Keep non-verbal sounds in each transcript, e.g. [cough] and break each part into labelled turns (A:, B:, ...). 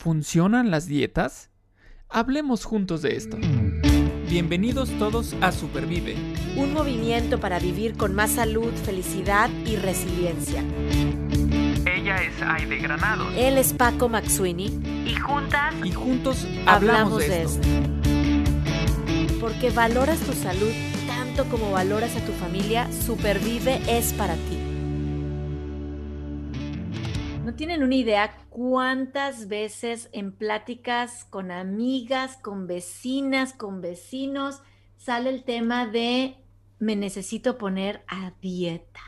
A: ¿Funcionan las dietas? Hablemos juntos de esto. Bienvenidos todos a Supervive.
B: Un movimiento para vivir con más salud, felicidad y resiliencia.
A: Ella es Aide Granado.
B: Él es Paco Maxuini.
C: Y juntas.
A: Y juntos hablamos, de, esto.
B: Porque valoras tu salud tanto como valoras a tu familia, Supervive es para ti. No tienen una idea cuántas veces en pláticas con amigas, con vecinas, con vecinos, sale el tema de me necesito poner a dieta.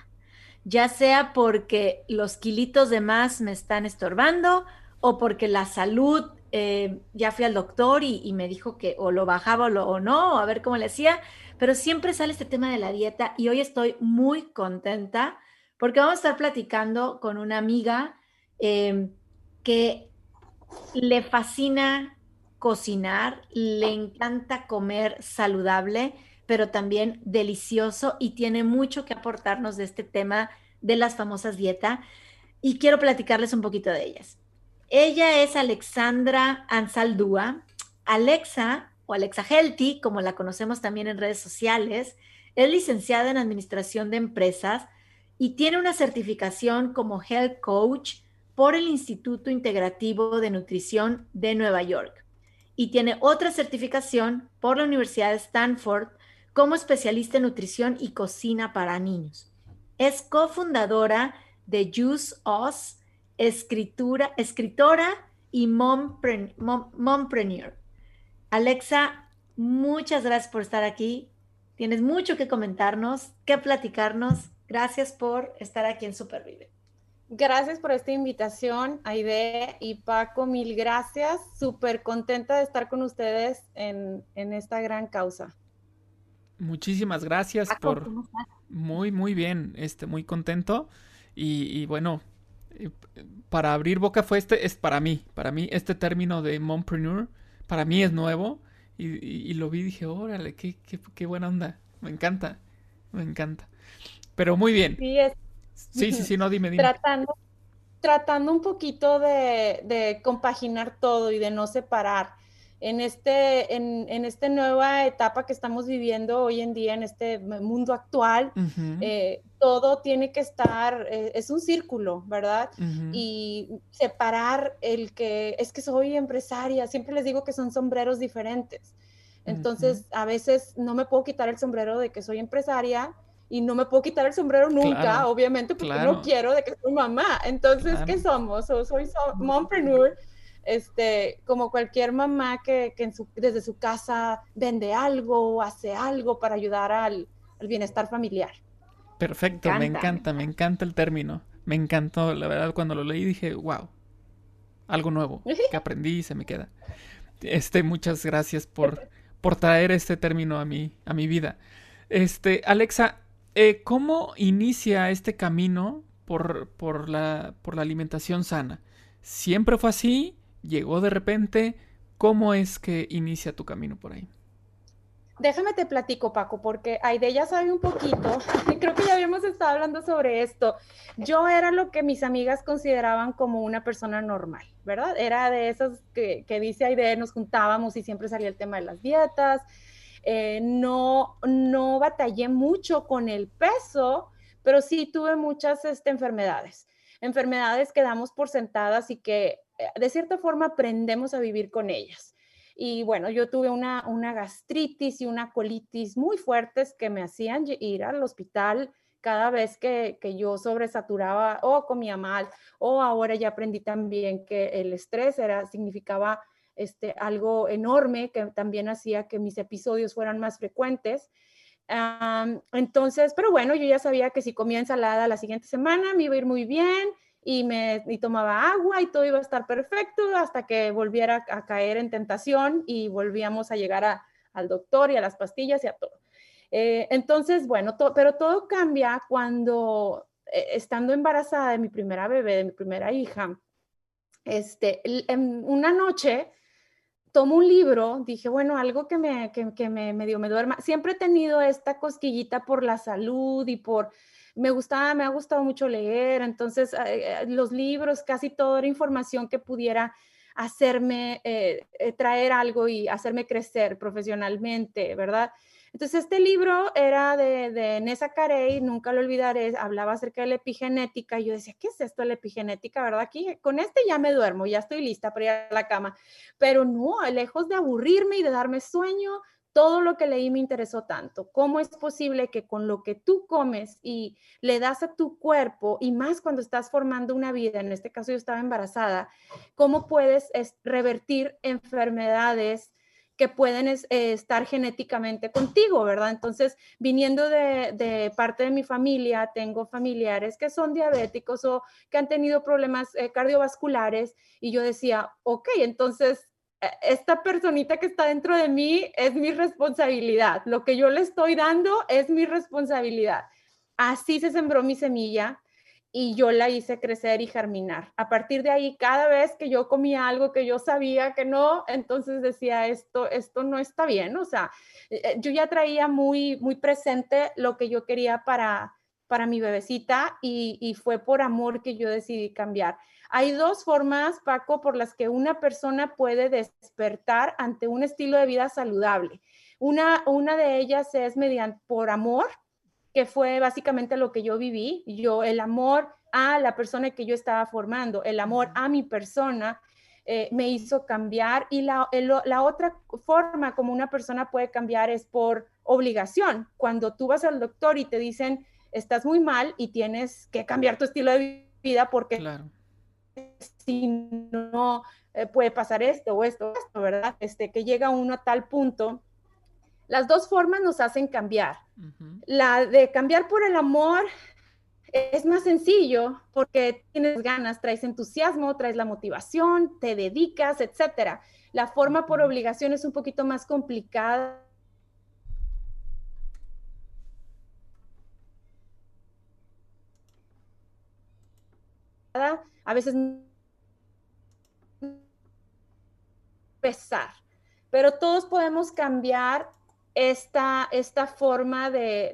B: Ya sea porque los kilitos de más me están estorbando o porque la salud, eh, ya fui al doctor y, me dijo que o lo bajaba o, o no, a ver cómo le hacía, pero siempre sale este tema de la dieta y hoy estoy muy contenta porque vamos a estar platicando con una amiga Em, que le fascina cocinar, le encanta comer saludable, pero también delicioso y tiene mucho que aportarnos de este tema de las famosas dietas y quiero platicarles un poquito de ellas. Ella es Alexandra Ansaldúa. Alexa o Alexa Healthy, como la conocemos también en redes sociales, es licenciada en Administración de Empresas y tiene una certificación como Health Coach por el Instituto Integrativo de Nutrición de Nueva York y tiene otra certificación por la Universidad de Stanford como especialista en nutrición y cocina para niños. Es cofundadora de Juice Us, escritura, escritora y mompreneur. Alexa, muchas gracias por estar aquí. Tienes mucho que comentarnos, que platicarnos. Gracias por estar aquí en Supervive.
D: Gracias por esta invitación, Aide y Paco, mil gracias. Súper contenta de estar con ustedes en, esta gran causa.
A: Muchísimas gracias por... Muy, muy bien, este, muy contento. Y, bueno, eh, para abrir boca fue este, es para mí, para mí este término de mompreneur, para mí es nuevo. Y, lo vi y dije, órale, qué, qué, qué, buena onda. Me encanta, me encanta. Pero muy bien.
D: Sí, es
A: Sí, sí, sí, no, dime, dime.
D: Tratando, tratando un poquito de, compaginar todo y de no separar. En este, en, en esta nueva etapa que estamos viviendo hoy en día, en este mundo actual, eh, todo tiene que estar, eh, es un círculo, ¿verdad? Y separar el que, es que soy empresaria, siempre les digo que son sombreros diferentes. Entonces, a veces no me puedo quitar el sombrero de que soy empresaria y no me puedo quitar el sombrero nunca, obviamente, porque no quiero de que soy mamá. Entonces, ¿qué somos? O soy mompreneur, este, como cualquier mamá que, que desde su casa vende algo o hace algo para ayudar al, bienestar familiar.
A: Perfecto, me encanta, me encanta el término. Me encantó, la verdad, cuando lo leí dije, wow, algo nuevo [laughs] que aprendí y se me queda. Este, muchas gracias por, por traer este término a mi, a mi vida. Este, Alexa, eh, ¿Cómo inicia este camino por, por, la, por la alimentación sana? ¿Siempre fue así? ¿Llegó de repente? ¿Cómo es que inicia tu camino por ahí?
D: Déjame te platico, Paco, porque Aide ya sabe un poquito, [laughs] creo que ya habíamos estado hablando sobre esto. Yo era lo que mis amigas consideraban como una persona normal, ¿verdad? Era de esas que, que dice Aide, nos juntábamos y siempre salía el tema de las dietas, eh, no, no batallé mucho con el peso, pero sí tuve muchas este, enfermedades, enfermedades que damos por sentadas y que eh, de cierta forma aprendemos a vivir con ellas. Y bueno, yo tuve una, una gastritis y una colitis muy fuertes que me hacían ir al hospital cada vez que, que, yo sobresaturaba o comía mal, o ahora ya aprendí también que el estrés era, significaba este, algo enorme que también hacía que mis episodios fueran más frecuentes. entonces, pero bueno, yo ya sabía que si comía ensalada la siguiente semana me iba a ir muy bien y me tomaba agua y todo iba a estar perfecto hasta que volviera a caer en tentación y volvíamos a llegar al doctor y a las pastillas y a todo. Eh, entonces, bueno, pero todo cambia cuando eh, estando embarazada de mi primera bebé, de mi primera hija, este, en una noche tomo un libro, dije, bueno, algo que me, que, me medio me duerma. Siempre he tenido esta cosquillita por la salud y por, me gustaba, me ha gustado mucho leer, entonces eh, eh, los libros, casi toda era información que pudiera hacerme eh, traer algo y hacerme crecer profesionalmente, ¿verdad? Entonces, este libro era de, de Nessa Carey, nunca lo olvidaré, hablaba acerca de la epigenética. Y yo decía, ¿qué es esto de la epigenética, verdad? Aquí con este ya me duermo, ya estoy lista para ir a la cama. Pero no, lejos de aburrirme y de darme sueño, todo lo que leí me interesó tanto. ¿Cómo es posible que con lo que tú comes y le das a tu cuerpo, y más cuando estás formando una vida, en este caso yo estaba embarazada, cómo puedes revertir enfermedades? Que pueden eh, estar genéticamente contigo, ¿verdad? Entonces, viniendo de, parte de mi familia, tengo familiares que son diabéticos o que han tenido problemas eh, cardiovasculares y yo decía, ok, entonces e, esta personita que está dentro de mí es mi responsabilidad. Lo que yo le estoy dando es mi responsabilidad. Así se sembró mi semilla y yo la hice crecer y germinar. A partir de ahí, cada vez que yo comía algo que yo sabía que no, entonces decía, esto, esto no está bien. O sea, eh, yo ya traía muy, muy presente lo que yo quería para, para mi bebecita y, y fue por amor que yo decidí cambiar. Hay dos formas, Paco, por las que una persona puede despertar ante un estilo de vida saludable. Una, una de ellas es mediante por amor, que fue básicamente lo que yo viví. Yo, el amor a la persona que yo estaba formando, el amor a mi persona, eh, me hizo cambiar. Y la, la, otra forma como una persona puede cambiar es por obligación. Cuando tú vas al doctor y te dicen, estás muy mal y tienes que cambiar tu estilo de vida porque si no eh, puede pasar esto o esto, esto, ¿verdad? Este, que llega uno a tal punto las dos formas nos hacen cambiar. La de cambiar por el amor es más sencillo porque tienes ganas, traes entusiasmo, traes la motivación, te dedicas, etc. La forma por obligación es un poquito más complicada. A veces pesar, pero todos podemos cambiar esta, esta forma de,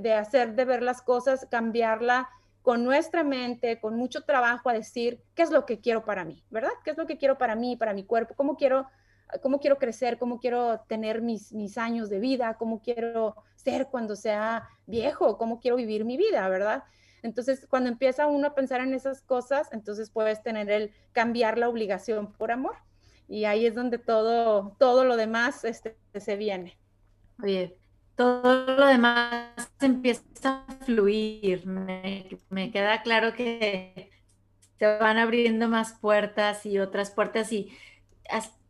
D: de, hacer, de ver las cosas, cambiarla con nuestra mente, con mucho trabajo a decir qué es lo que quiero para mí, ¿verdad? ¿Qué es lo que quiero para mí, para mi cuerpo? ¿Cómo quiero, cómo quiero crecer? ¿Cómo quiero tener mis, mis años de vida? ¿Cómo quiero ser cuando sea viejo? ¿Cómo quiero vivir mi vida, verdad? Entonces, cuando empieza uno a pensar en esas cosas, entonces puedes tener el cambiar la obligación por amor. Y ahí es donde todo, todo lo demás este, se viene.
B: Oye, todo lo demás empieza a fluir. Me, queda claro que se van abriendo más puertas y otras puertas y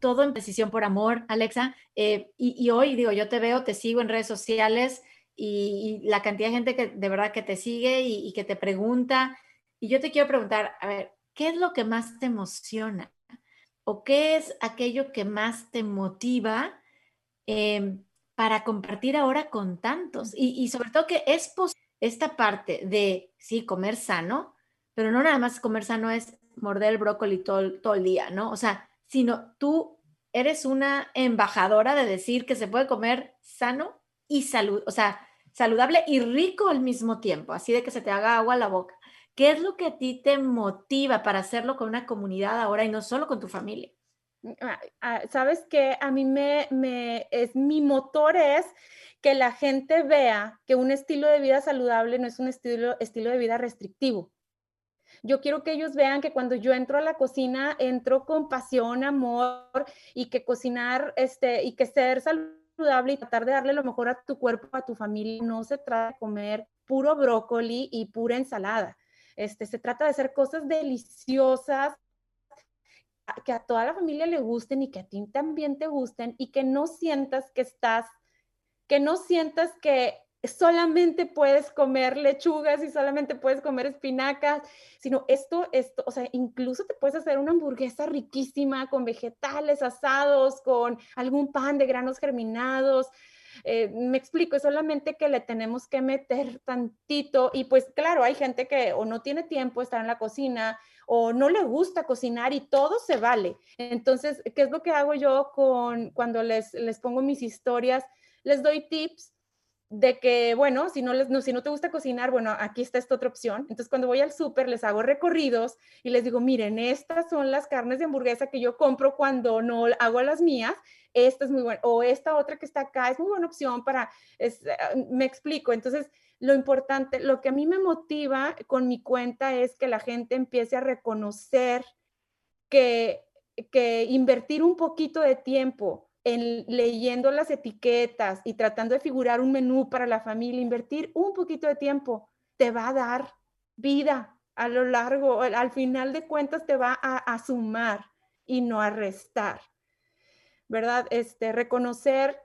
B: todo en precisión por amor, Alexa. Eh, y, hoy, digo, yo te veo, te sigo en redes sociales y, la cantidad de gente que de verdad que te sigue y, que te pregunta. Y yo te quiero preguntar, a ver, ¿qué es lo que más te emociona? ¿O qué es aquello que más te motiva? Em, para compartir ahora con tantos. Y, sobre todo que es esta parte de, sí, comer sano, pero no nada más comer sano es morder el brócoli todo, todo el día, ¿no? O sea, sino tú eres una embajadora de decir que se puede comer sano y salud, o sea, saludable y rico al mismo tiempo, así de que se te haga agua a la boca. ¿Qué es lo que a ti te motiva para hacerlo con una comunidad ahora y no solo con tu familia?
D: Ah, ah, sabes que a mí me, es mi motor es que la gente vea que un estilo de vida saludable no es un estilo, estilo de vida restrictivo. Yo quiero que ellos vean que cuando yo entro a la cocina, entro con pasión, amor y que cocinar este, y que ser saludable y tratar de darle lo mejor a tu cuerpo, a tu familia, no se trata de comer puro brócoli y pura ensalada. Este, se trata de hacer cosas deliciosas que a toda la familia le gusten y que a ti también te gusten y que no sientas que estás, que no sientas que solamente puedes comer lechugas y solamente puedes comer espinacas, sino esto, esto, o sea, incluso te puedes hacer una hamburguesa riquísima con vegetales asados, con algún pan de granos germinados. Eh, me explico, es solamente que le tenemos que meter tantito y pues claro, hay gente que o no tiene tiempo de estar en la cocina o no le gusta cocinar y todo se vale. Entonces, ¿qué es lo que hago yo con cuando les, les pongo mis historias? Les doy tips de que, bueno, si no, les, no, si no te gusta cocinar, bueno, aquí está esta otra opción. Entonces, cuando voy al súper, les hago recorridos y les digo, miren, estas son las carnes de hamburguesa que yo compro cuando no hago las mías. Esta es muy buena. O esta otra que está acá es muy buena opción para, ah, me explico. Entonces, lo importante, lo que a mí me motiva con mi cuenta es que la gente empiece a reconocer que, que invertir un poquito de tiempo en leyendo las etiquetas y tratando de figurar un menú para la familia, invertir un poquito de tiempo te va a dar vida a lo largo, al final de cuentas te va a, sumar y no a restar, ¿verdad? Este, reconocer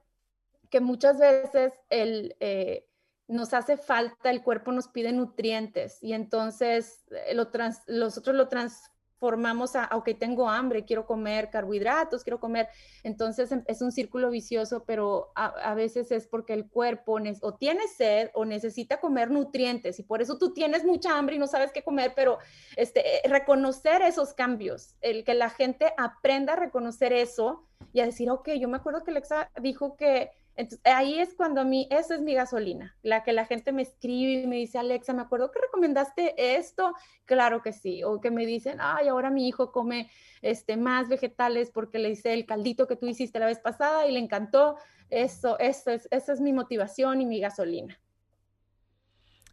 D: que muchas veces el, eh, nos hace falta, el cuerpo nos pide nutrientes y entonces eh, lo nosotros lo trans, formamos a, ok, tengo hambre, quiero comer carbohidratos, quiero comer, entonces em, es un círculo vicioso, pero a, veces es porque el cuerpo o tiene sed o necesita comer nutrientes y por eso tú tienes mucha hambre y no sabes qué comer, pero este, eh, reconocer esos cambios, el que la gente aprenda a reconocer eso y a decir, ok, yo me acuerdo que Alexa dijo que entonces, ahí es cuando a mí, eso es mi gasolina, la que la gente me escribe y me dice, Alexa, me acuerdo que recomendaste esto, claro que sí, o que me dicen, ay, ahora mi hijo come este, más vegetales porque le hice el caldito que tú hiciste la vez pasada y le encantó, eso, eso es, esa es mi motivación y mi gasolina.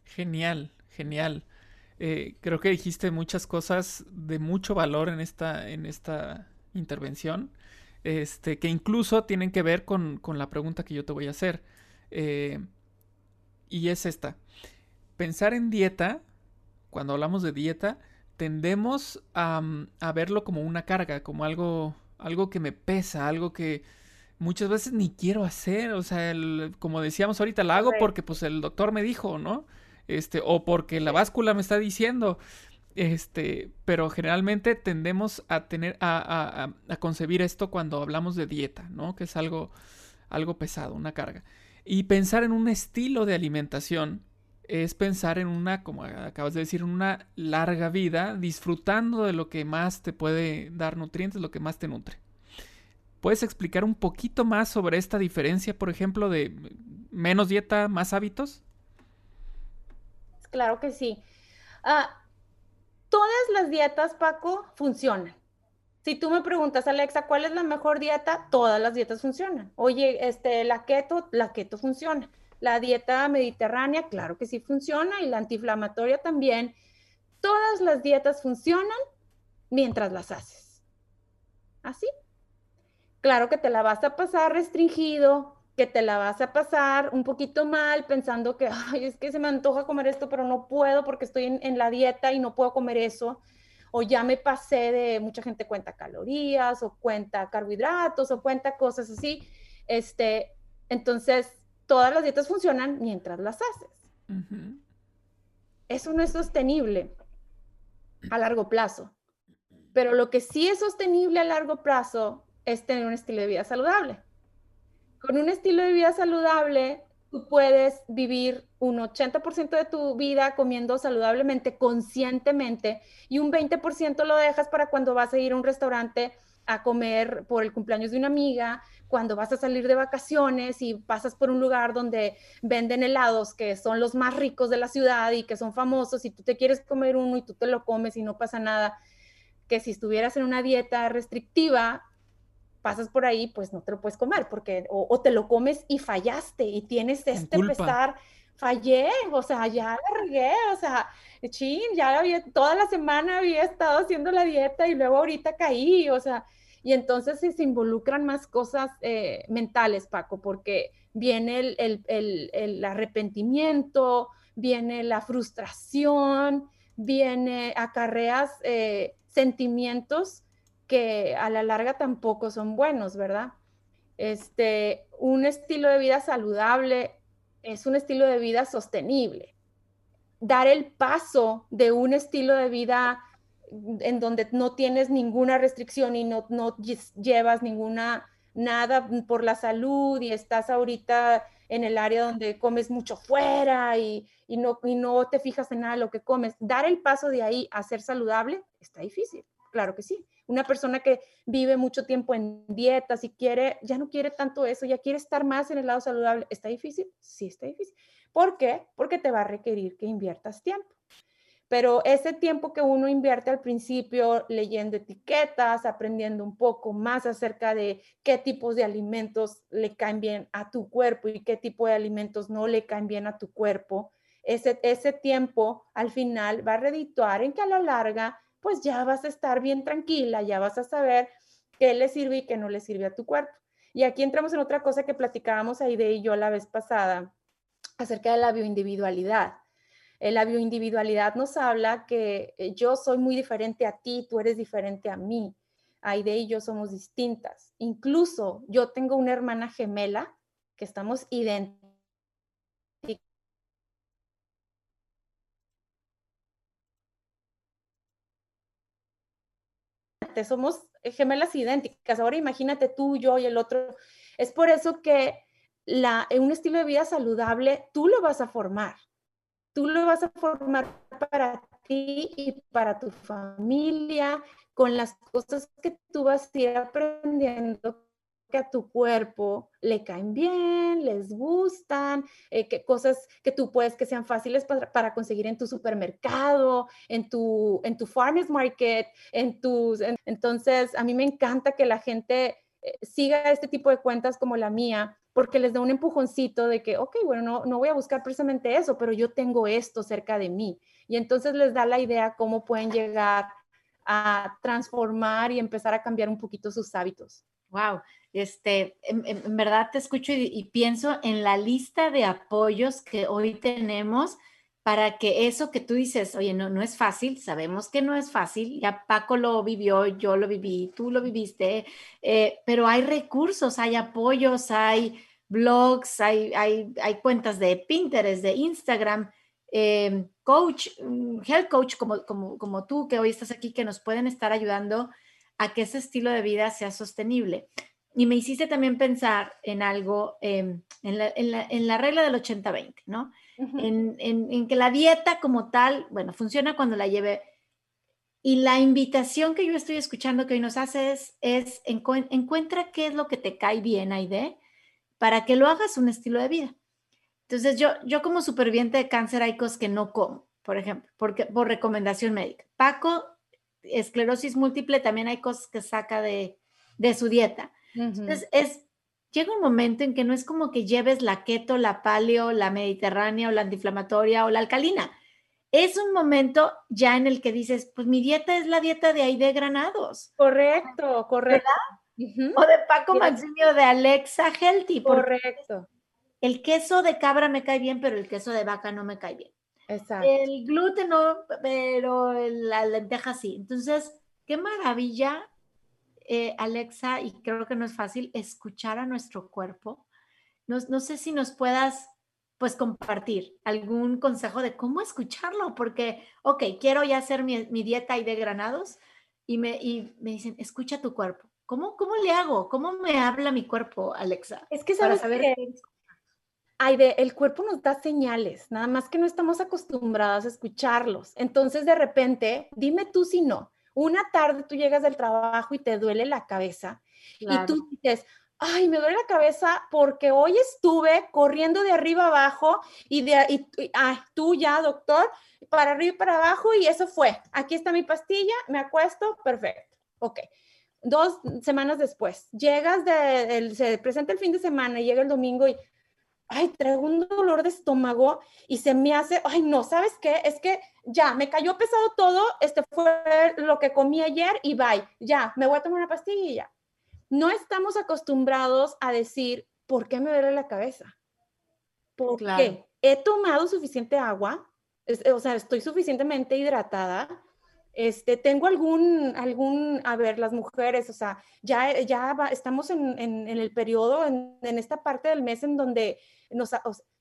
A: Genial, genial. Eh, creo que dijiste muchas cosas de mucho valor en esta, en esta intervención este, que incluso tienen que ver con, la pregunta que yo te voy a hacer. Eh, y es esta. Pensar en dieta, cuando hablamos de dieta, tendemos a, verlo como una carga, como algo, algo que me pesa, algo que muchas veces ni quiero hacer. O sea, como decíamos ahorita, la hago porque pues el doctor me dijo, ¿no? Este, o porque la báscula me está diciendo. Este, pero generalmente tendemos a tener, a, concebir esto cuando hablamos de dieta, ¿no? Que es algo, algo pesado, una carga. Y pensar en un estilo de alimentación es pensar en una, como acabas de decir, una larga vida, disfrutando de lo que más te puede dar nutrientes, lo que más te nutre. ¿Puedes explicar un poquito más sobre esta diferencia, por ejemplo, de menos dieta, más hábitos?
D: Claro que sí. Ah, todas las dietas, Paco, funcionan. Si tú me preguntas, Alexa, ¿cuál es la mejor dieta? Todas las dietas funcionan. Oye, este, la keto, la keto funciona. La dieta mediterránea, claro que sí funciona, y la antiinflamatoria también. Todas las dietas funcionan mientras las haces. Así. Claro que te la vas a pasar restringido, que te la vas a pasar un poquito mal pensando que, ay, es que se me antoja comer esto, pero no puedo porque estoy en, la dieta y no puedo comer eso. O ya me pasé de, mucha gente cuenta calorías o cuenta carbohidratos o cuenta cosas así. Este, entonces, todas las dietas funcionan mientras las haces. Eso no es sostenible a largo plazo. Pero lo que sí es sostenible a largo plazo es tener un estilo de vida saludable con un estilo de vida saludable, tú puedes vivir un 80% de tu vida comiendo saludablemente, conscientemente, y un 20% lo dejas para cuando vas a ir a un restaurante a comer por el cumpleaños de una amiga, cuando vas a salir de vacaciones y pasas por un lugar donde venden helados que son los más ricos de la ciudad y que son famosos y tú te quieres comer uno y tú te lo comes y no pasa nada, que si estuvieras en una dieta restrictiva, pasas por ahí, pues no te lo puedes comer, porque o, te lo comes y fallaste y tienes este pesar, fallé, o sea, ya la regué, o sea, chin, ya había, toda la semana había estado haciendo la dieta y luego ahorita caí, o sea, y entonces se involucran más cosas eh, mentales, Paco, porque viene el, el, el, arrepentimiento, viene la frustración, viene acarreas eh, sentimientos que a la larga tampoco son buenos, ¿verdad? Este, un estilo de vida saludable es un estilo de vida sostenible. Dar el paso de un estilo de vida en donde no tienes ninguna restricción y no, no llevas ninguna nada por la salud y estás ahorita en el área donde comes mucho fuera y, no, y no te fijas en nada de lo que comes. Dar el paso de ahí a ser saludable está difícil Claro que sí. Una persona que vive mucho tiempo en dietas y quiere, ya no quiere tanto eso, ya quiere estar más en el lado saludable. ¿Está difícil? Sí, está difícil. ¿Por qué? Porque te va a requerir que inviertas tiempo. Pero ese tiempo que uno invierte al principio leyendo etiquetas, aprendiendo un poco más acerca de qué tipos de alimentos le caen bien a tu cuerpo y qué tipo de alimentos no le caen bien a tu cuerpo, ese, ese tiempo al final va a redituar en que a la larga, pues ya vas a estar bien tranquila, ya vas a saber qué le sirve y qué no le sirve a tu cuerpo. Y aquí entramos en otra cosa que platicábamos Aide y yo la vez pasada acerca de la bioindividualidad. Eh, la bioindividualidad nos habla que eh, yo soy muy diferente a ti, tú eres diferente a mí. Aide y yo somos distintas. Incluso yo tengo una hermana gemela que estamos idénticas. Somos gemelas idénticas. Ahora imagínate tú, yo y el otro. Es por eso que la, un estilo de vida saludable tú lo vas a formar tú lo vas a formar para ti y para tu familia, con las cosas que tú vas a ir aprendiendo que a tu cuerpo le caen bien, les gustan, eh, que cosas que tú puedes que sean fáciles para, conseguir en tu supermercado, en tu, en tu farmers market, en tus... entonces, a mí me encanta que la gente eh, siga este tipo de cuentas como la mía, porque les da un empujoncito de que, ok, bueno, no, no voy a buscar precisamente eso, pero yo tengo esto cerca de mí. Y entonces les da la idea cómo pueden llegar a transformar y empezar a cambiar un poquito sus hábitos.
B: Wow, este, en, verdad te escucho y, pienso en la lista de apoyos que hoy tenemos para que eso que tú dices, oye, no, no es fácil, sabemos que no es fácil, ya Paco lo vivió, yo lo viví, tú lo viviste, eh, pero hay recursos, hay apoyos, hay blogs, hay, hay, hay cuentas de Pinterest, de Instagram, eh, coach, mm, health coach como, como, como tú que hoy estás aquí, que nos pueden estar ayudando a que ese estilo de vida sea sostenible. Y me hiciste también pensar en algo, em, en, la, en, la, en, la, regla del 80-20, ¿no? en, que la dieta como tal, bueno, funciona cuando la lleve. Y la invitación que yo estoy escuchando que hoy nos hace es, es encuentra qué es lo que te cae bien, Aide, para que lo hagas un estilo de vida. Entonces, yo, yo como superviviente de cáncer hay cosas que no como, por ejemplo, porque, por recomendación médica. Paco, esclerosis múltiple, también hay cosas que saca de, de su dieta. Entonces, es llega un momento en que no es como que lleves la keto, la paleo, la mediterránea o la antiinflamatoria o la alcalina. Es un momento ya en el que dices, pues mi dieta es la dieta de Aide Granados.
D: Correcto, correcto.
B: O de Paco Maximio de Alexa Healthy.
D: Correcto.
B: El queso de cabra me cae bien, pero el queso de vaca no me cae bien.
D: Exacto.
B: El gluten no, pero la lenteja sí. Entonces, qué maravilla eh, Alexa, y creo que no es fácil, escuchar a nuestro cuerpo. No, sé si nos puedas, pues, compartir algún consejo de cómo escucharlo, porque, ok, quiero ya hacer mi, dieta y de granados, y me, y me dicen, escucha tu cuerpo. ¿Cómo, ¿Cómo le hago? ¿Cómo me habla mi cuerpo, Alexa?
D: Es que sabes Para saber que... el cuerpo nos da señales, nada más que no estamos acostumbradas a escucharlos. Entonces, de repente, dime tú si no. Una tarde tú llegas del trabajo y te duele la cabeza y tú dices, ay, me duele la cabeza porque hoy estuve corriendo de arriba abajo y de y, ay, tú ya, doctor, para arriba y para abajo y eso fue. Aquí está mi pastilla, me acuesto, perfecto. Ok. Dos semanas después, llegas de, se presenta el fin de semana y llega el domingo y, ay, traigo un dolor de estómago y se me hace, ay, no, ¿sabes qué? Es que ya, me cayó pesado todo, este fue lo que comí ayer y bye, ya, me voy a tomar una pastilla y ya. No estamos acostumbrados a decir, ¿por qué me duele la cabeza? Porque he tomado suficiente agua, o sea, estoy suficientemente hidratada, este, tengo algún, algún, a ver, las mujeres, o sea, ya, ya estamos en, en, el periodo, en, en, esta parte del mes en donde nos,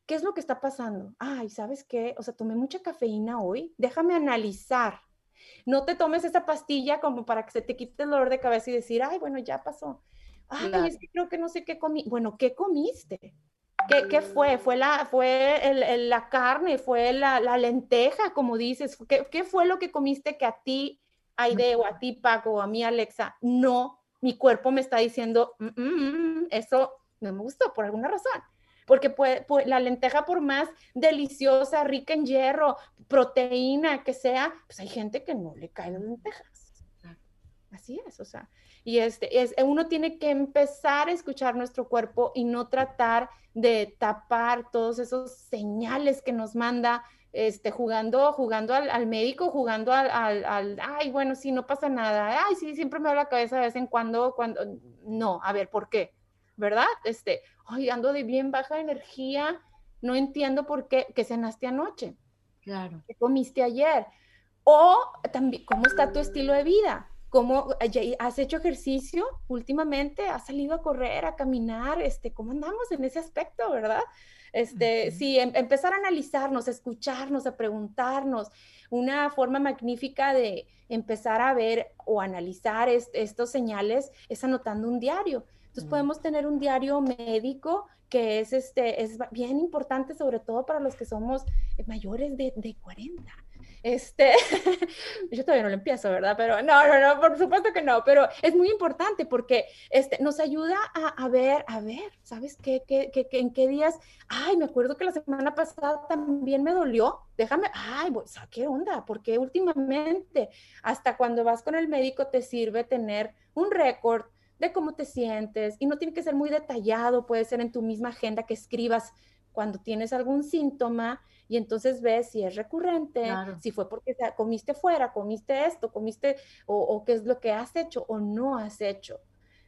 D: ¿qué es lo que está pasando? Ay, ¿sabes qué? O sea, tomé mucha cafeína hoy, déjame analizar. No te tomes esa pastilla como para que se te quite el dolor de cabeza y decir, ay, bueno, ya pasó. Ay, es que creo que no sé qué comí. Bueno, ¿qué comiste? ¿Qué, qué fue? ¿Fue la, fue el, la carne? ¿Fue la, la, lenteja, como dices? ¿Qué, ¿Qué fue lo que comiste que a ti Aide o a ti, Paco, o a mí, Alexa, no, mi cuerpo me está diciendo, mm, mm, mm, eso no me gustó por alguna razón. Porque puede, la lenteja, por más deliciosa, rica en hierro, proteína que sea, pues hay gente que no le caen las lentejas. Así es, o sea, y este, es, uno tiene que empezar a escuchar nuestro cuerpo y no tratar de tapar todos esos señales que nos manda este, jugando, jugando al, médico, jugando al, al, ay, bueno, sí, no pasa nada, ay, sí, siempre me da la cabeza de vez en cuando, cuando, no, a ver, ¿por qué? ¿Verdad? Este, ay, ando de bien baja energía, no entiendo por qué, que cenaste anoche.
B: Claro.
D: ¿Qué comiste ayer? O también, ¿cómo está tu estilo de vida? ¿Cómo has hecho ejercicio últimamente? ¿Has salido a correr, a caminar? Este, ¿Cómo andamos en ese aspecto, verdad? Este, Sí, em, empezar a analizarnos, a escucharnos, a preguntarnos. Una forma magnífica de empezar a ver o analizar estos señales es anotando un diario. Entonces podemos tener un diario médico que es, este, es bien importante, sobre todo para los que somos mayores de, de 40 este, [laughs] yo todavía no lo empiezo, ¿verdad? Pero no, no, no, por supuesto que no, pero es muy importante porque este, nos ayuda a, ver, a ver, ¿sabes qué, qué, qué, en qué días? Ay, me acuerdo que la semana pasada también me dolió, déjame, ay, ¿qué onda? Porque últimamente, hasta cuando vas con el médico te sirve tener un récord de cómo te sientes y no tiene que ser muy detallado, puede ser en tu misma agenda que escribas cuando tienes algún síntoma y entonces ves si es recurrente, si fue porque comiste fuera, comiste esto, comiste o, qué es lo que has hecho o no has hecho.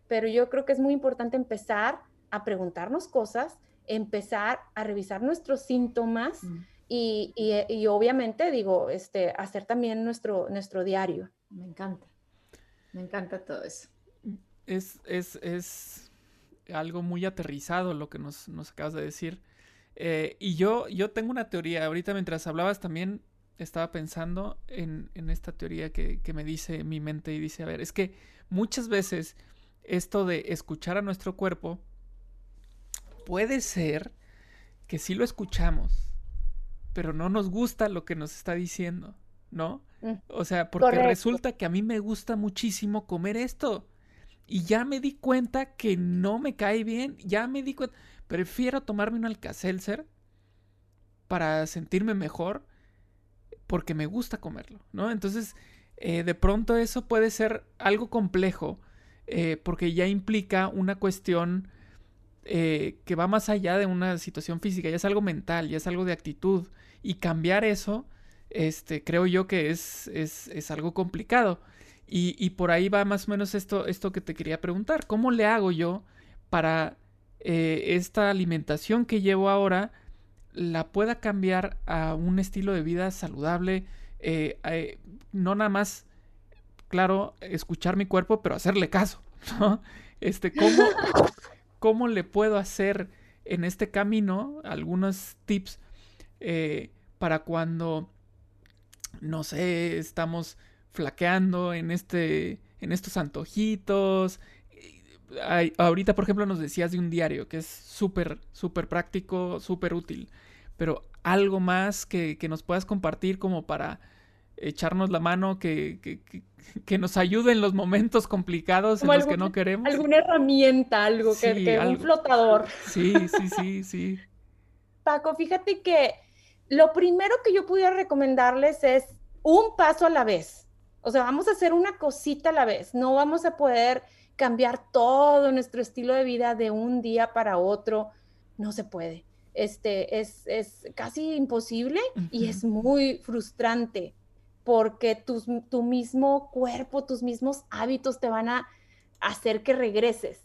D: Pero yo creo que es muy importante empezar a preguntarnos cosas, empezar a revisar nuestros síntomas mm. y, y, obviamente, digo, este, hacer también nuestro, nuestro diario.
B: Me encanta, me encanta todo eso.
A: Es, es, es algo muy aterrizado lo que nos, nos acabas de decir. Eh, y yo, yo tengo una teoría, ahorita mientras hablabas también estaba pensando en, esta teoría que, me dice mi mente y dice, a ver, es que muchas veces esto de escuchar a nuestro cuerpo puede ser que sí lo escuchamos, pero no nos gusta lo que nos está diciendo, ¿no? Mm, o sea, porque resulta que a mí me gusta muchísimo comer esto. Y ya me di cuenta que no me cae bien, ya me di cuenta, Prefiero tomarme un Alka-Seltzer para sentirme mejor porque me gusta comerlo, ¿no? Entonces, eh, de pronto eso puede ser algo complejo eh, porque ya implica una cuestión eh, que va más allá de una situación física, ya es algo mental, ya es algo de actitud y cambiar eso, este, creo yo que es, es, algo complicado. Y, y, por ahí va más o menos esto, esto que te quería preguntar, ¿cómo le hago yo para eh, esta alimentación que llevo ahora la pueda cambiar a un estilo de vida saludable, eh, eh, no nada más, claro, escuchar mi cuerpo, pero hacerle caso, [laughs] Este, ¿cómo, [laughs] ¿cómo le puedo hacer en este camino algunos tips para cuando, no sé, estamos flaqueando en este, en estos antojitos, ahorita, por ejemplo, nos decías de un diario que es súper, súper práctico, súper útil, pero algo más que, nos puedas compartir como para echarnos la mano, que, que, nos ayude en los momentos complicados en los que no queremos.
D: Alguna herramienta, algo, que, un flotador.
A: Sí, sí, sí, sí.
D: Paco, fíjate que lo primero que yo pudiera recomendarles es un paso a la vez. O sea, vamos a hacer una cosita a la vez. No vamos a poder cambiar todo nuestro estilo de vida de un día para otro, no se puede. Este, es, casi imposible y es muy frustrante porque tu mismo cuerpo, tus mismos hábitos te van a hacer que regreses.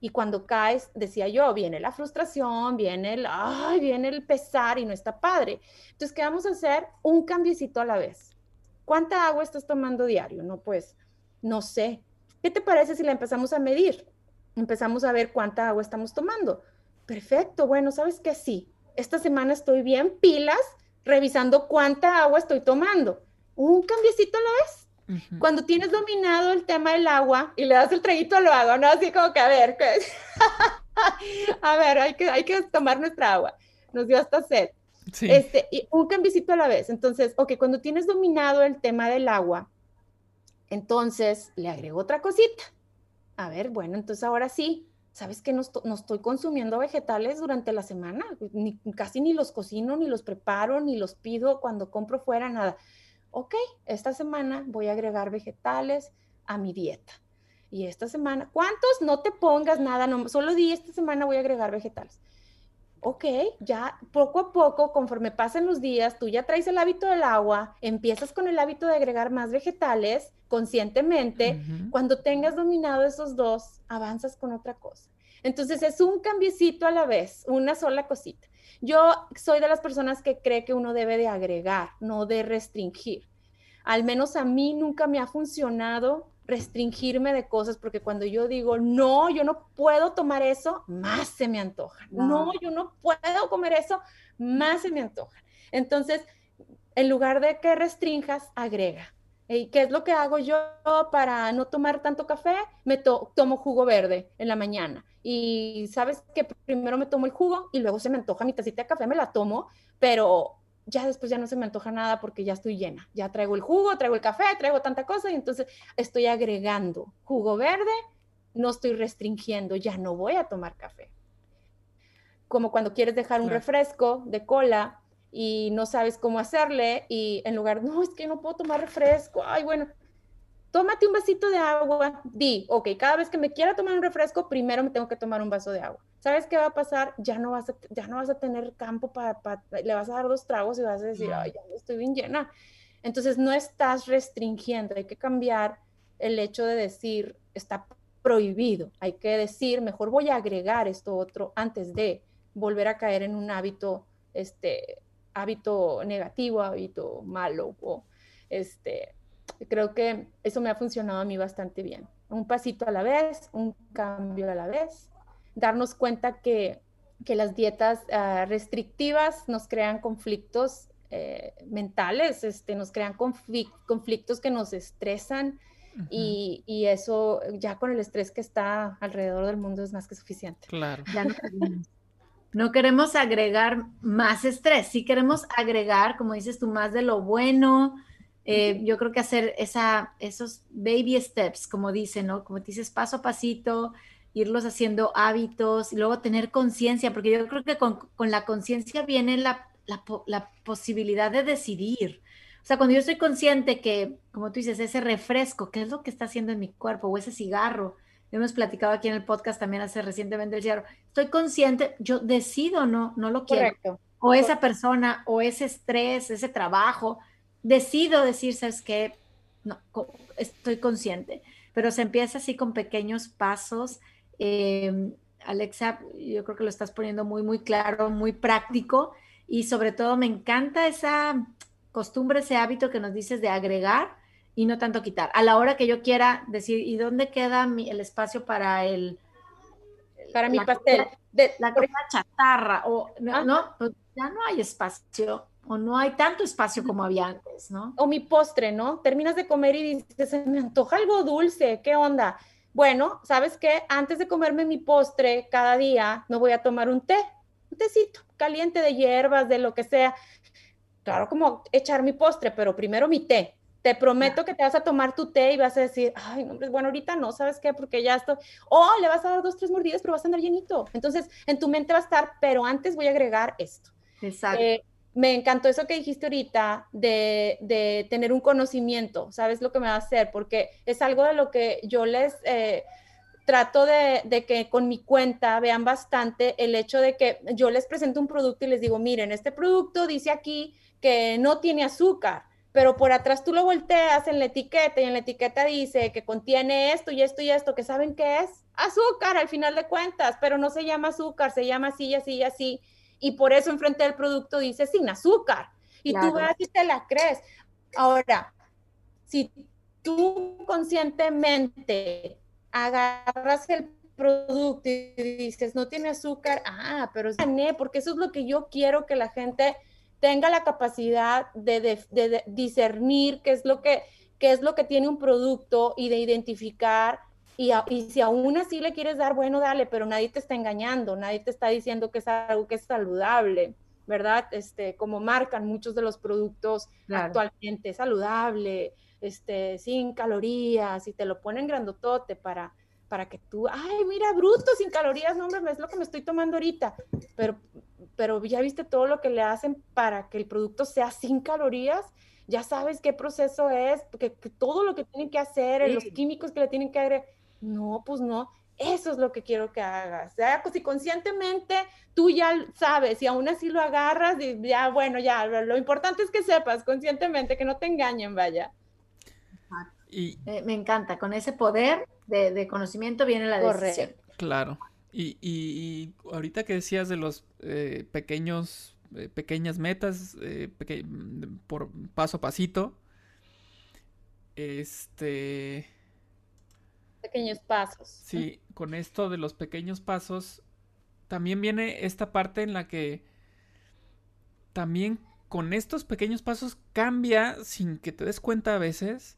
D: Y cuando caes, decía yo, viene la frustración, viene el, ay, viene el pesar y no está padre. Entonces, ¿qué vamos a hacer? Un cambiecito a la vez. ¿Cuánta agua estás tomando diario? No, pues, no sé, ¿Qué te parece si la empezamos a medir? Empezamos a ver cuánta agua estamos tomando. Perfecto, bueno, ¿sabes qué? Sí, esta semana estoy bien pilas revisando cuánta agua estoy tomando. Un cambiecito a la vez. Cuando tienes dominado el tema del agua y le das el traguito al agua, ¿no? Así como que, a ver, [laughs] a ver, hay que, hay que tomar nuestra agua. Nos dio hasta sed. Este, y un cambiecito a la vez. Entonces, ok, cuando tienes dominado el tema del agua, Entonces le agrego otra cosita. A ver, bueno, entonces ahora sí, ¿sabes que no, estoy consumiendo vegetales durante la semana? Ni, casi ni los cocino, ni los preparo, ni los pido cuando compro fuera, nada. Ok, esta semana voy a agregar vegetales a mi dieta. Y esta semana, ¿cuántos? No te pongas nada, no, solo di esta semana voy a agregar vegetales ok, ya poco a poco, conforme pasen los días, tú ya traes el hábito del agua, empiezas con el hábito de agregar más vegetales conscientemente. Cuando tengas dominado esos dos, avanzas con otra cosa. Entonces es un cambiecito a la vez, una sola cosita. Yo soy de las personas que cree que uno debe de agregar, no de restringir. Al menos a mí nunca me ha funcionado restringirme de cosas, porque cuando yo digo, no, yo no puedo tomar eso, más se me antoja. No, yo no puedo comer eso, más se me antoja. Entonces, en lugar de que restringas, agrega. ¿Y qué es lo que hago yo para no tomar tanto café? Me tomo jugo verde en la mañana. Y sabes que primero me tomo el jugo y luego se me antoja mi tacita de café, me la tomo, pero ya después ya no se me antoja nada porque ya estoy llena. Ya traigo el jugo, traigo el café, traigo tanta cosa y entonces estoy agregando jugo verde, no estoy restringiendo, ya no voy a tomar café. Como cuando quieres dejar un refresco de cola y no sabes cómo hacerle y en lugar, no, es que no puedo tomar refresco, ay, bueno, tómate un vasito de agua, di, ok, cada vez que me quiera tomar un refresco, primero me tengo que tomar un vaso de agua. ¿Sabes qué va a pasar? Ya no vas a, ya no vas a tener campo para, le vas a dar dos tragos y vas a decir, ay, ya estoy bien llena. Entonces no estás restringiendo, hay que cambiar el hecho de decir, está prohibido, hay que decir, mejor voy a agregar esto otro antes de volver a caer en un hábito, este, hábito negativo, hábito malo, o este, creo que eso me ha funcionado a mí bastante bien. Un pasito a la vez, un cambio a la vez, darnos cuenta que, las dietas ah, restrictivas nos crean conflictos eh, mentales, este, nos crean conflictos que nos estresan y, eso ya con el estrés que está alrededor del mundo es más que suficiente.
A: Claro.
B: no, queremos. agregar más estrés, sí queremos agregar, como dices tú, más de lo bueno. Eh, yo creo que hacer esa, esos baby steps, como dicen, ¿no? Como dices, paso a pasito, irlos haciendo hábitos y luego tener conciencia, porque yo creo que con, la conciencia viene la, posibilidad de decidir. O sea, cuando yo estoy consciente que, como tú dices, ese refresco, ¿qué es lo que está haciendo en mi cuerpo? O ese cigarro. Hemos platicado aquí en el podcast también hace recientemente el cigarro. Estoy consciente, yo decido, no, no lo quiero. O esa persona, o ese estrés, ese trabajo, decido decir, ¿sabes qué? No, estoy consciente. Pero se empieza así con pequeños pasos Em, Alexa, yo creo que lo estás poniendo muy, muy claro, muy práctico y sobre todo me encanta esa costumbre, ese hábito que nos dices de agregar y no tanto quitar. A la hora que yo quiera decir, ¿y dónde queda el espacio para el...
D: Para mi pastel.
B: de, la comida chatarra, o no, no, pues ya no hay espacio, o no hay tanto espacio como había antes, ¿no?
D: O mi postre, ¿no? Terminas de comer y dices, me antoja algo dulce, ¿qué onda? Bueno, ¿sabes qué? Antes de comerme mi postre cada día, me voy a tomar un té, un tecito caliente de hierbas, de lo que sea. Claro, como echar mi postre, pero primero mi té. Te prometo que te vas a tomar tu té y vas a decir, ay, no, bueno, ahorita no, ¿sabes qué? Porque ya estoy, o le vas a dar dos, tres mordidas, pero vas a andar llenito. Entonces, en tu mente va a estar, pero antes voy a agregar esto.
B: Exacto. Eh,
D: me encantó eso que dijiste ahorita de, tener un conocimiento, ¿sabes lo que me va a hacer? Porque es algo de lo que yo les eh, trato de, de, que con mi cuenta vean bastante el hecho de que yo les presento un producto y les digo, miren, este producto dice aquí que no tiene azúcar, pero por atrás tú lo volteas en la etiqueta y en la etiqueta dice que contiene esto y esto y esto, que saben qué es azúcar al final de cuentas, pero no se llama azúcar, se llama así y así y así y por eso enfrente del producto dice sin azúcar. Y tú vas y te la crees. Ahora, si tú conscientemente agarras el producto y dices, no tiene azúcar, ah, pero gané, porque eso es lo que yo quiero que la gente tenga la capacidad de, discernir qué es lo que qué es lo que tiene un producto y de identificar y, si aún así le quieres dar, bueno, dale, pero nadie te está engañando, nadie te está diciendo que es algo que es saludable, ¿verdad? Este, como marcan muchos de los productos actualmente, saludable, este, sin calorías y te lo ponen grandotote para, para que tú, ay, mira, bruto, sin calorías, no, hombre, es lo que me estoy tomando ahorita. Pero, pero ya viste todo lo que le hacen para que el producto sea sin calorías ya sabes qué proceso es, que, todo lo que tienen que hacer, los químicos que le tienen que agregar. No, pues no. Eso es lo que quiero que hagas. sea, si conscientemente tú ya sabes y aún así lo agarras, y ya, bueno, ya, lo importante es que sepas conscientemente, que no te engañen, vaya.
B: Y, me encanta, con ese poder de, conocimiento viene la decisión.
A: Claro. Y, y, ahorita que decías de los eh, pequeños, eh, pequeñas metas, eh, por paso a pasito, este
D: pequeños pasos.
A: Sí, con esto de los pequeños pasos, también viene esta parte en la que también con estos pequeños pasos cambia, sin que te des cuenta a veces,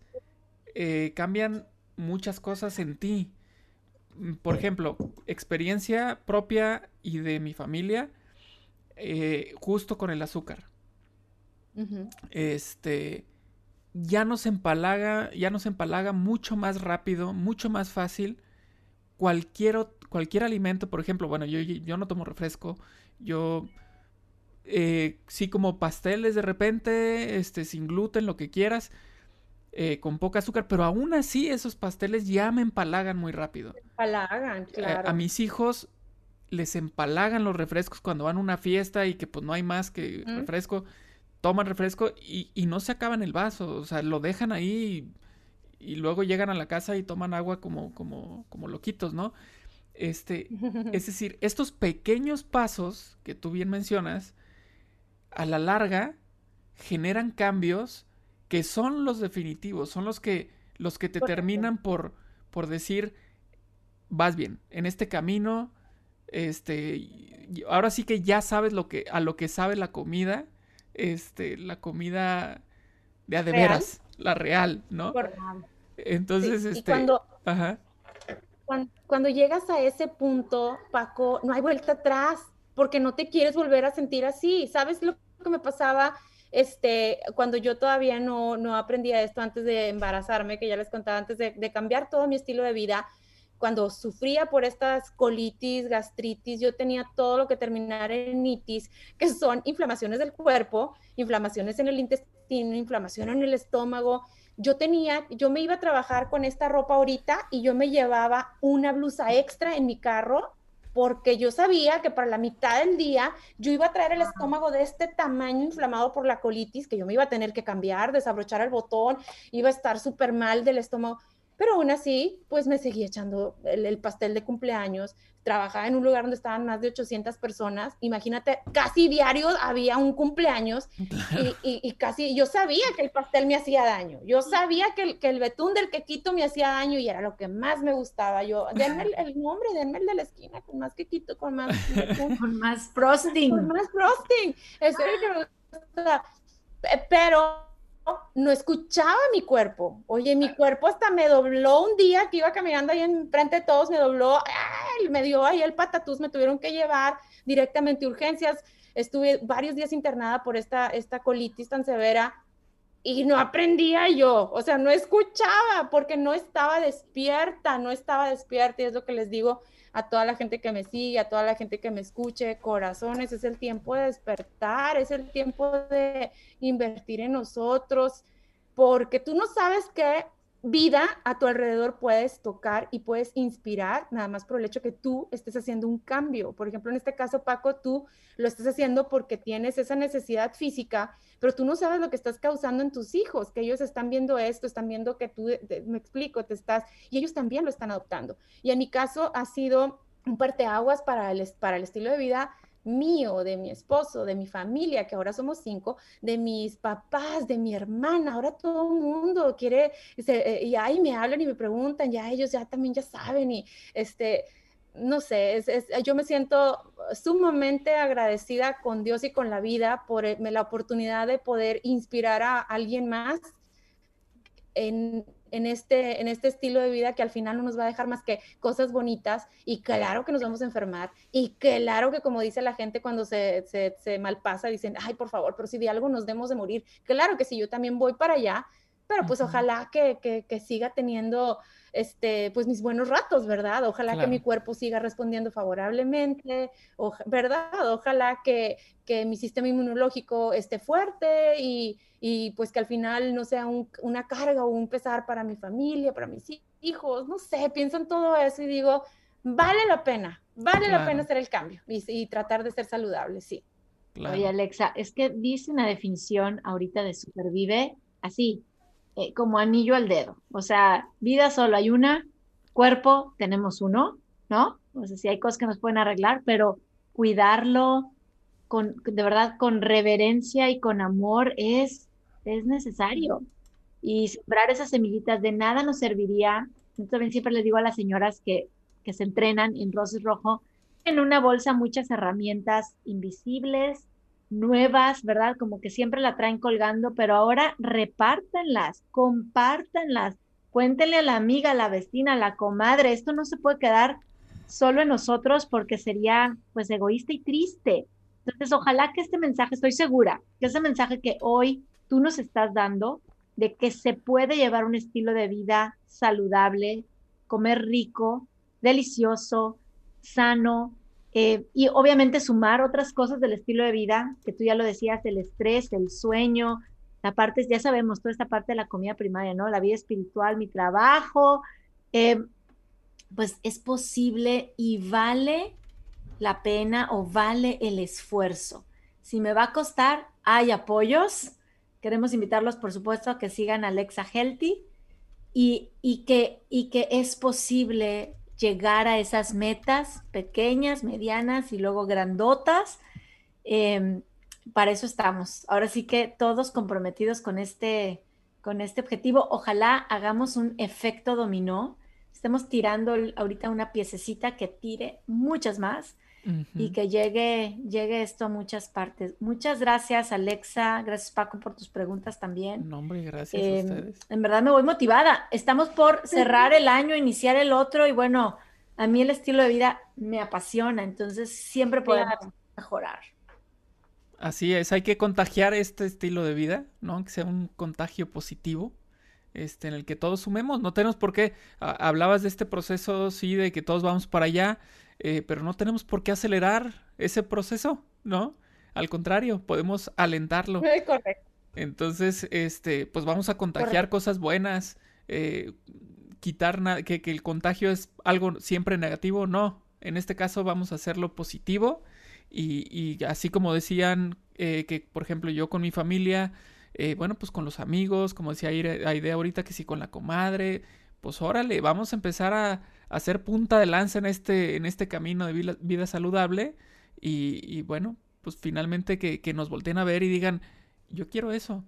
A: eh, cambian muchas cosas en ti. Por ejemplo, experiencia propia y de mi familia, eh, justo con el azúcar. Este, ya nos empalaga, ya nos empalaga mucho más rápido, mucho más fácil cualquier, cualquier alimento, por ejemplo, bueno, yo, yo no tomo refresco, yo eh, sí como pasteles de repente, este, sin gluten, lo que quieras, eh, con poca azúcar, pero aún así esos pasteles ya me empalagan muy rápido.
D: Empalagan, claro.
A: a mis hijos les empalagan los refrescos cuando van a una fiesta y que pues no hay más que refresco toman refresco y, no se acaban el vaso, o sea, lo dejan ahí y, luego llegan a la casa y toman agua como, como, como loquitos, ¿no? Este, [laughs] es decir, estos pequeños pasos que tú bien mencionas, a la larga generan cambios que son los definitivos, son los que, los que te terminan por, por decir, vas bien, en este camino, este, ahora sí que ya sabes lo que, a lo que sabe la comida este, la comida de a de veras, la real, ¿no? Entonces, este.
D: cuando, Cuando, llegas a ese punto, Paco, no hay vuelta atrás, porque no te quieres volver a sentir así. ¿Sabes lo que me pasaba? Este, cuando yo todavía no, no aprendía esto antes de embarazarme, que ya les contaba antes de, de cambiar todo mi estilo de vida, cuando sufría por estas colitis, gastritis, yo tenía todo lo que terminar en itis, que son inflamaciones del cuerpo, inflamaciones en el intestino, inflamación en el estómago. Yo tenía, yo me iba a trabajar con esta ropa ahorita y yo me llevaba una blusa extra en mi carro porque yo sabía que para la mitad del día yo iba a traer el estómago de este tamaño inflamado por la colitis, que yo me iba a tener que cambiar, desabrochar el botón, iba a estar súper mal del estómago. Pero aún así, pues me seguí echando el, pastel de cumpleaños. Trabajaba en un lugar donde estaban más de 800 personas. Imagínate, casi diario había un cumpleaños [laughs] y, casi yo sabía que el pastel me hacía daño. Yo sabía que el, que el betún del quequito me hacía daño y era lo que más me gustaba. Yo, denme el, nombre, denme el de la esquina con más quequito, con más... [laughs]
B: con más frosting.
D: Con más frosting. Eso es que me gusta. Pero no escuchaba mi cuerpo. Oye, mi cuerpo hasta me dobló un día que iba caminando ahí enfrente de todos, me dobló, me dio ahí el patatús, me tuvieron que llevar directamente a urgencias. Estuve varios días internada por esta, esta colitis tan severa y no aprendía yo, o sea, no escuchaba porque no estaba despierta, no estaba despierta y es lo que les digo, a toda la gente que me sigue, a toda la gente que me escuche, corazones, es el tiempo de despertar, es el tiempo de invertir en nosotros, porque tú no sabes qué vida a tu alrededor puedes tocar y puedes inspirar, nada más por el hecho que tú estés haciendo un cambio. Por ejemplo, en este caso, Paco, tú lo estás haciendo porque tienes esa necesidad física, pero tú no sabes lo que estás causando en tus hijos, que ellos están viendo esto, están viendo que tú, me explico, te estás, y ellos también lo están adoptando. Y en mi caso ha sido un parteaguas para el, para el estilo de vida mío, de mi esposo, de mi familia, que ahora somos cinco, de mis papás, de mi hermana, ahora todo el mundo quiere, eh, y ahí me hablan y me preguntan, ya ellos ya también ya saben y este, no sé, es, yo me siento sumamente agradecida con Dios y con la vida por eh, la oportunidad de poder inspirar a alguien más en, en este, en este estilo de vida que al final no nos va a dejar más que cosas bonitas y claro que nos vamos a enfermar y claro que como dice la gente cuando se, se, malpasa, dicen, ay, por favor, pero si de algo nos demos de morir. Claro que sí, yo también voy para allá, pero pues ojalá que, que, siga teniendo este, pues mis buenos ratos, ¿verdad? Ojalá que mi cuerpo siga respondiendo favorablemente, ¿verdad? Ojalá que, que, mi sistema inmunológico esté fuerte y, y pues que al final no sea una carga o un pesar para mi familia, para mis hijos, no sé, pienso en todo eso y digo, vale la pena, vale la pena hacer el cambio y, tratar de ser saludable, sí.
B: Oye, Alexa, es que dice una definición ahorita de supervive así, eh, como anillo al dedo. O sea, vida solo hay una, cuerpo tenemos uno, ¿no? O sea, sí hay cosas que nos pueden arreglar, pero cuidarlo con, de verdad, con reverencia y con amor es es necesario. Y sembrar esas semillitas de nada nos serviría. Yo también siempre les digo a las señoras que, que se entrenan en Roses Rojo, en una bolsa muchas herramientas invisibles, nuevas, ¿verdad? Como que siempre la traen colgando, pero ahora repártanlas, compártanlas, cuéntenle a la amiga, a la vecina, a la comadre, esto no se puede quedar solo en nosotros porque sería pues egoísta y triste. Entonces, ojalá que este mensaje, estoy segura, que ese mensaje que hoy tú nos estás dando de que se puede llevar un estilo de vida saludable, comer rico, delicioso, sano, eh, y obviamente sumar otras cosas del estilo de vida, que tú ya lo decías, el estrés, el sueño, la parte, ya sabemos, toda esta parte de la comida primaria, ¿no? La vida espiritual, mi trabajo, eh, pues es posible y vale la pena o vale el esfuerzo. Si me va a costar, hay apoyos, Queremos invitarlos, por supuesto, a que sigan Alexa Healthy y, que, y que es posible llegar a esas metas pequeñas, medianas y luego grandotas. Em, para eso estamos. Ahora sí que todos comprometidos con este, con este objetivo. Ojalá hagamos un efecto dominó. Estemos tirando ahorita una piececita que tire muchas más y que llegue, llegue esto a muchas partes. Muchas gracias, Alexa. Gracias, Paco, por tus preguntas también.
A: No, hombre, gracias a em, ustedes.
B: En verdad me voy motivada. Estamos por cerrar el año, iniciar el otro, y bueno, a mí el estilo de vida me apasiona, entonces siempre podemos mejorar.
A: Así es, hay que contagiar este estilo de vida, ¿no? Que sea un contagio positivo. Este, en el que todos sumemos, no tenemos por qué, hablabas de este proceso, sí, de que todos vamos para allá, eh, pero no tenemos por qué acelerar ese proceso, ¿no? Al contrario, podemos alentarlo. [laughs]
D: Correcto.
A: Entonces, este, pues vamos a contagiar cosas buenas, eh, quitar que, que, el contagio es algo siempre negativo, no. En este caso vamos a hacerlo positivo y, y así como decían eh, que, por ejemplo, yo con mi familia, bueno, pues con los amigos, como decía idea ahorita, que sí con la comadre, pues órale, vamos a empezar a, hacer punta de lanza en este, en este camino de vida, saludable y, bueno, pues finalmente que, que, nos volteen a ver y digan, yo quiero eso,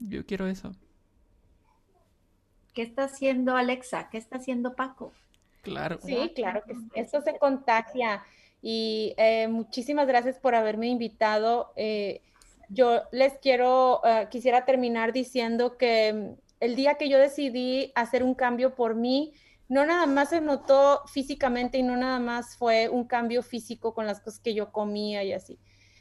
A: yo quiero eso.
B: ¿Qué está haciendo Alexa? ¿Qué está haciendo Paco?
A: Claro.
D: Sí, claro que eso se contagia. Y eh, muchísimas gracias por haberme invitado. Eh, yo les quiero, eh, quisiera terminar diciendo que mm, el día que yo decidí hacer un cambio por mí, no nada más se notó físicamente y no nada más fue un cambio físico con las cosas que yo comía y así.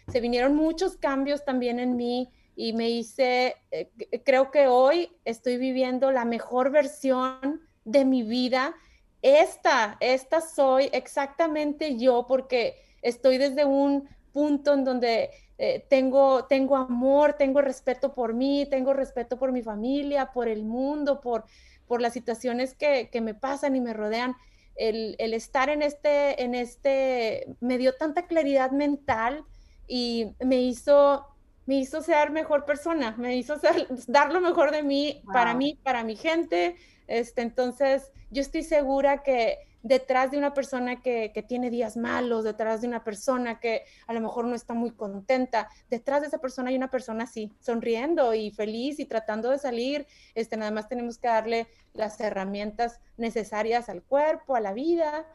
D: Se vinieron muchos cambios también en mí y me hice, eh, creo que hoy estoy viviendo la mejor versión de mi vida. Esta, esta soy exactamente yo porque estoy desde un punto en donde eh, tengo, tengo amor, tengo respeto por mí, tengo respeto por mi familia, por el mundo, por, por las situaciones que, me pasan y me rodean, el, estar en este, en este, me dio tanta claridad mental y me hizo, me hizo ser mejor persona, me hizo dar lo mejor de mí, para mí, para mi gente. Este, entonces, yo estoy segura que detrás de una persona que, tiene días malos, detrás de una persona que a lo mejor no está muy contenta, detrás de esa persona hay una persona así, sonriendo y feliz y tratando de salir. Este, nada más tenemos que darle las herramientas necesarias al cuerpo, a la vida.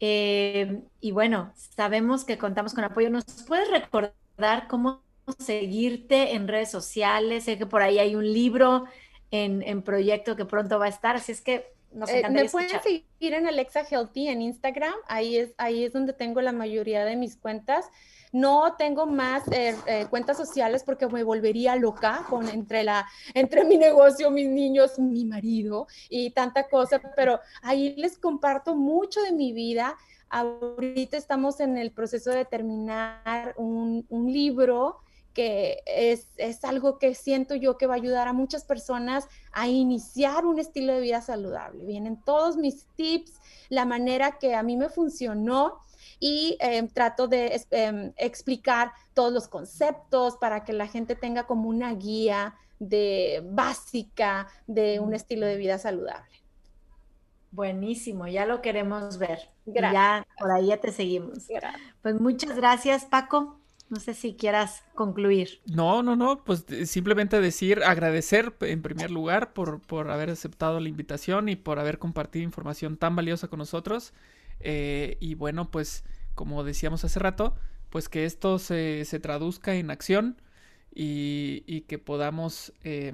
B: Eh, y bueno, sabemos que contamos con apoyo. ¿Nos puedes recordar? Cómo seguirte en redes sociales. Sé que por ahí hay un libro en, proyecto que pronto va a estar, así es que nos eh,
D: Me pueden seguir en Alexa Healthy en Instagram, ahí es, ahí es donde tengo la mayoría de mis cuentas. No tengo más eh, eh, cuentas sociales porque me volvería loca con entre, la, entre mi negocio, mis niños, mi marido y tanta cosa, pero ahí les comparto mucho de mi vida. Ahorita estamos en el proceso de terminar un, un libro que es, es, algo que siento yo que va a ayudar a muchas personas a iniciar un estilo de vida saludable. Vienen todos mis tips, la manera que a mí me funcionó y em, trato de em, explicar todos los conceptos para que la gente tenga como una guía de básica de un estilo de vida saludable.
B: Buenísimo, ya lo queremos ver. Ya por ahí ya te seguimos. Pues muchas gracias, Paco. No sé si quieras concluir.
A: No, no, no, pues simplemente decir, agradecer en primer lugar por, por haber aceptado la invitación y por haber compartido información tan valiosa con nosotros. Eh, y bueno, pues como decíamos hace rato, pues que esto se, se traduzca en acción y, y que podamos eh,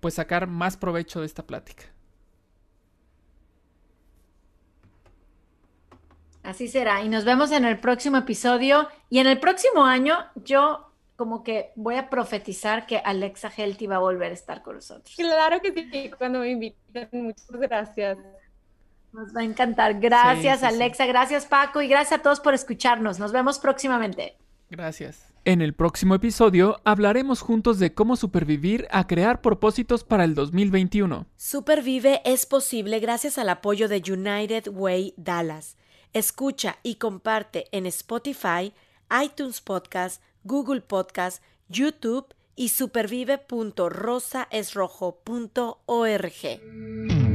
A: pues sacar más provecho de esta plática.
B: Así será. Y nos vemos en el próximo episodio. Y en el próximo año, yo como que voy a profetizar que Alexa Healthy va a volver a estar con nosotros.
D: Claro que sí, cuando me inviten. Muchas gracias.
B: Nos va a encantar. Gracias, Alexa. Gracias, Paco. Y gracias a todos por escucharnos. Nos vemos próximamente.
A: Gracias. En el próximo episodio hablaremos juntos de cómo supervivir a crear propósitos para el 2021.
B: Supervive es posible gracias al apoyo de United Way Dallas Escucha y comparte en Spotify, iTunes Podcast, Google Podcast, YouTube y supervive.rosaesrojo.org.